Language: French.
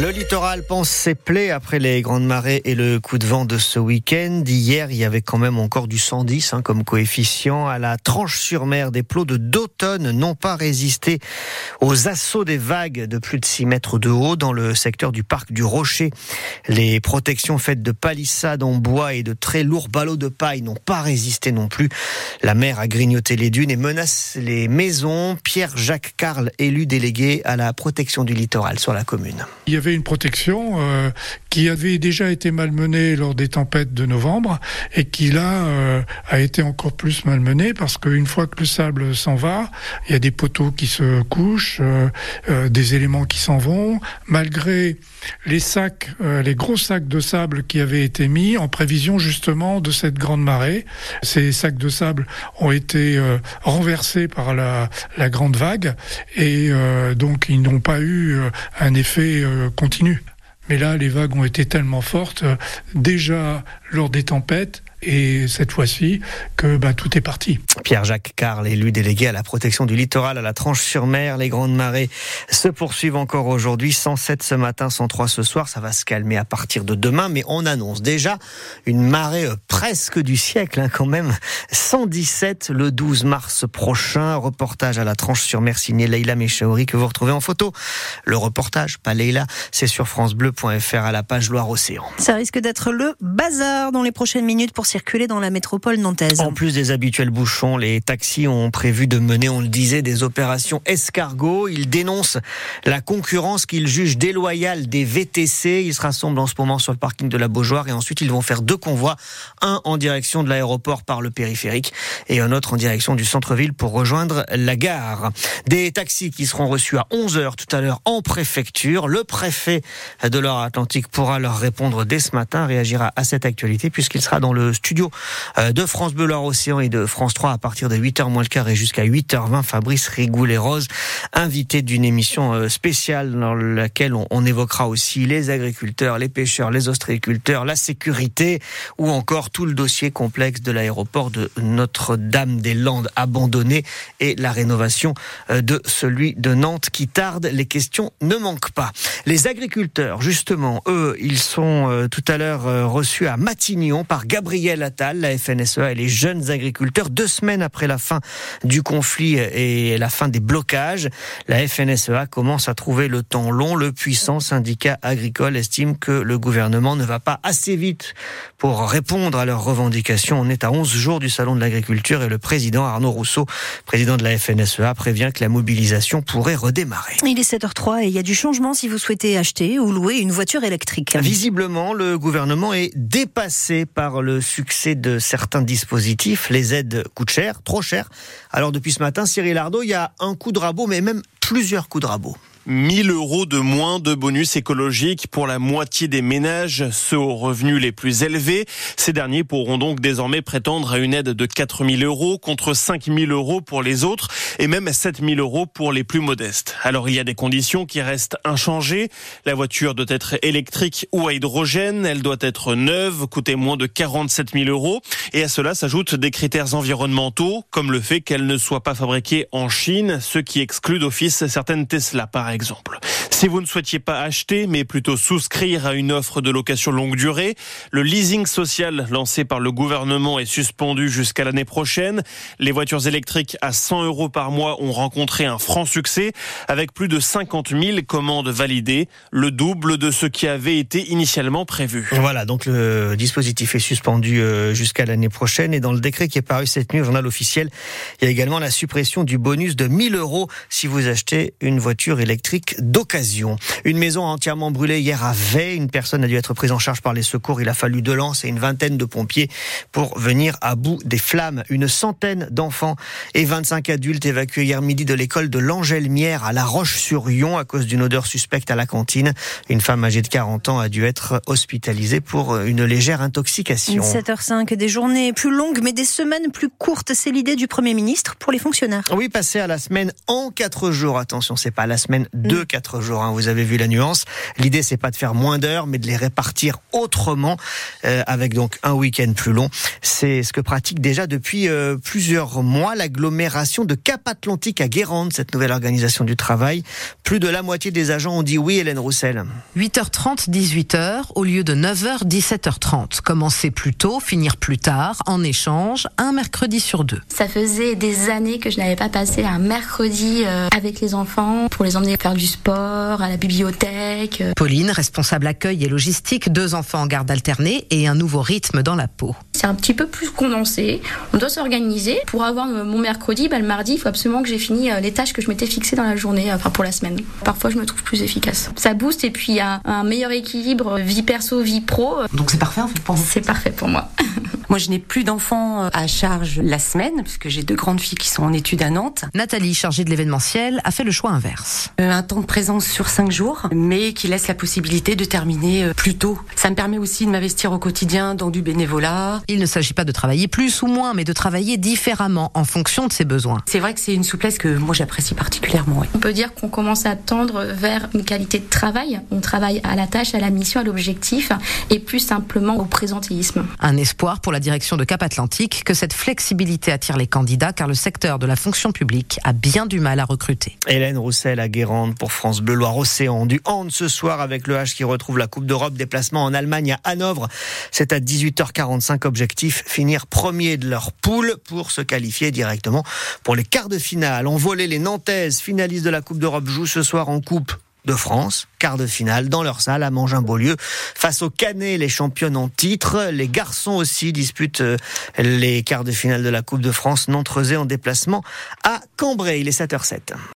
Le littoral pense ses plaies après les grandes marées et le coup de vent de ce week-end. Hier, il y avait quand même encore du 110 hein, comme coefficient. À la tranche sur mer, des plots de d'automne n'ont pas résisté aux assauts des vagues de plus de 6 mètres de haut dans le secteur du parc du Rocher. Les protections faites de palissades en bois et de très lourds ballots de paille n'ont pas résisté non plus. La mer a grignoté les dunes et menace les maisons. Pierre-Jacques Carl, élu délégué à la protection du littoral sur la commune une protection euh, qui avait déjà été malmenée lors des tempêtes de novembre et qui là euh, a été encore plus malmenée parce qu'une fois que le sable s'en va, il y a des poteaux qui se couchent, euh, des éléments qui s'en vont, malgré les sacs, les gros sacs de sable qui avaient été mis en prévision justement de cette grande marée. Ces sacs de sable ont été renversés par la, la, grande vague et donc ils n'ont pas eu un effet Mais là, les vagues ont été tellement fortes, euh, déjà lors des tempêtes, et cette fois-ci que ben, tout est parti. Pierre-Jacques Carl, élu délégué à la protection du littoral à la Tranche-sur-Mer, les grandes marées se poursuivent encore aujourd'hui, 107 ce matin, 103 ce soir, ça va se calmer à partir de demain, mais on annonce déjà une marée euh, presque du siècle hein, quand même, 117 le 12 mars prochain, reportage à la Tranche-sur-Mer signé Leïla Mechaouri que vous retrouvez en photo. Le reportage, pas Leïla, c'est sur francebleu.fr à la page Loire-Océan. Ça risque d'être le bazar dans les prochaines minutes pour circuler dans la métropole nantaise. En plus des habituels bouchons, les taxis ont prévu de mener, on le disait, des opérations escargot. Ils dénoncent la concurrence qu'ils jugent déloyale des VTC. Ils se rassemblent en ce moment sur le parking de la Beaujoire et ensuite ils vont faire deux convois, un en direction de l'aéroport par le périphérique et un autre en direction du centre-ville pour rejoindre la gare. Des taxis qui seront reçus à 11h tout à l'heure en préfecture. Le préfet de l'Or-Atlantique pourra leur répondre dès ce matin, réagira à cette actualité puisqu'il sera dans le studio euh, de France Bleu Océan et de France 3 à partir de 8h moins le quart et jusqu'à 8h20. Fabrice Rigoulet-Rose, invité d'une émission euh, spéciale dans laquelle on, évoquera aussi les agriculteurs, les pêcheurs, les ostréiculteurs, la sécurité ou encore tout le dossier complexe de l'aéroport de Notre-Dame-des-Landes abandonné et la rénovation euh, de celui de Nantes qui tarde. Les questions ne manquent pas. Les agriculteurs, justement, eux, ils sont tout à l'heure reçus à Matignon par Gabriel Attal, la FNSEA et les jeunes agriculteurs, deux semaines après la fin du conflit et la fin des blocages. La FNSEA commence à trouver le temps long. Le puissant syndicat agricole estime que le gouvernement ne va pas assez vite pour répondre à leurs revendications. On est à 11 jours du Salon de l'agriculture et le président Arnaud Rousseau, président de la FNSEA, prévient que la mobilisation pourrait redémarrer. Il est 7h03 et il y a du changement si vous souhaitez acheter ou louer une voiture électrique. Visiblement, le gouvernement est dépassé par le succès de certains dispositifs. Les aides coûtent cher, trop cher. Alors depuis ce matin, Cyril Ardo, il y a un coup de rabot, mais même plusieurs coups de rabot. 1000 euros de moins de bonus écologiques pour la moitié des ménages, ceux aux revenus les plus élevés. Ces derniers pourront donc désormais prétendre à une aide de 4000 euros contre 5000 euros pour les autres et même 7000 euros pour les plus modestes. Alors il y a des conditions qui restent inchangées. La voiture doit être électrique ou à hydrogène. Elle doit être neuve, coûter moins de 47 000 euros. Et à cela s'ajoutent des critères environnementaux, comme le fait qu'elle ne soit pas fabriquée en Chine, ce qui exclut d'office certaines Tesla exemple. Si vous ne souhaitiez pas acheter, mais plutôt souscrire à une offre de location longue durée, le leasing social lancé par le gouvernement est suspendu jusqu'à l'année prochaine. Les voitures électriques à 100 euros par mois ont rencontré un franc succès avec plus de 50 000 commandes validées, le double de ce qui avait été initialement prévu. Voilà, donc le dispositif est suspendu euh, jusqu'à l'année prochaine et dans le décret qui est paru cette nuit au journal officiel, il y a également la suppression du bonus de 1000 euros si vous achetez une voiture électrique d'occasion. Une maison entièrement brûlée hier à Vey. Une personne a dû être prise en charge par les secours. Il a fallu deux lances et une vingtaine de pompiers pour venir à bout des flammes. Une centaine d'enfants et 25 adultes évacués hier midi de l'école de l'Angèle-Mière à La Roche-sur-Yon à cause d'une odeur suspecte à la cantine. Une femme âgée de 40 ans a dû être hospitalisée pour une légère intoxication. 7h05, des journées plus longues mais des semaines plus courtes. C'est l'idée du Premier ministre pour les fonctionnaires. Oui, passer à la semaine en 4 jours. Attention, c'est pas la semaine de 4 jours jours. Hein. Vous avez vu la nuance. L'idée, c'est pas de faire moins d'heures, mais de les répartir autrement, euh, avec donc un week-end plus long. C'est ce que pratique déjà depuis euh, plusieurs mois l'agglomération de Cap-Atlantique à Guérande, cette nouvelle organisation du travail. Plus de la moitié des agents ont dit oui, Hélène Roussel. 8h30, 18h, au lieu de 9h, 17h30. Commencer plus tôt, finir plus tard, en échange, un mercredi sur deux. Ça faisait des années que je n'avais pas passé un mercredi euh, avec les enfants pour les emmener faire du sport, à la bibliothèque. Pauline, responsable accueil et logistique, deux enfants en garde alternée et un nouveau rythme dans la peau. C'est un petit peu plus condensé. On doit s'organiser. Pour avoir mon mercredi, bah, le mardi, il faut absolument que j'ai fini euh, les tâches que je m'étais fixées dans la journée, enfin pour la semaine. Parfois, je me trouve plus efficace. Ça booste et puis il y a un meilleur équilibre vie perso, vie pro. Donc c'est parfait en fait pour vous? C'est parfait pour moi. Moi, je n'ai plus d'enfants à charge la semaine, puisque j'ai deux grandes filles qui sont en études à Nantes. Nathalie, chargée de l'événementiel, a fait le choix inverse. Euh, un temps de présence sur cinq jours, mais qui laisse la possibilité de terminer euh, plus tôt. Ça me permet aussi de m'investir au quotidien dans du bénévolat. Il ne s'agit pas de travailler plus ou moins, mais de travailler différemment en fonction de ses besoins. C'est vrai que c'est une souplesse que moi j'apprécie particulièrement. Oui. On peut dire qu'on commence à tendre vers une qualité de travail. On travaille à la tâche, à la mission, à l'objectif, et plus simplement au présentéisme. Un espoir pour la direction de Cap Atlantique que cette flexibilité attire les candidats car le secteur de la fonction publique a bien du mal à recruter. Hélène Roussel à Guérande pour France Bleu Loire Océan. Du hand ce soir avec le H qui retrouve la Coupe d'Europe. Déplacement en Allemagne à Hanovre. C'est à 18h45. Objectif finir premier de leur poule pour se qualifier directement pour les quarts de finale. En volée, les Nantaises, finalistes de la Coupe d'Europe, jouent ce soir en Coupe de France, quart de finale dans leur salle à Mangin-Beaulieu face aux Canets, les championnes en titre. Les garçons aussi disputent euh, les quarts de finale de la Coupe de France. Nantes en déplacement à Cambrai. Il est 7h07.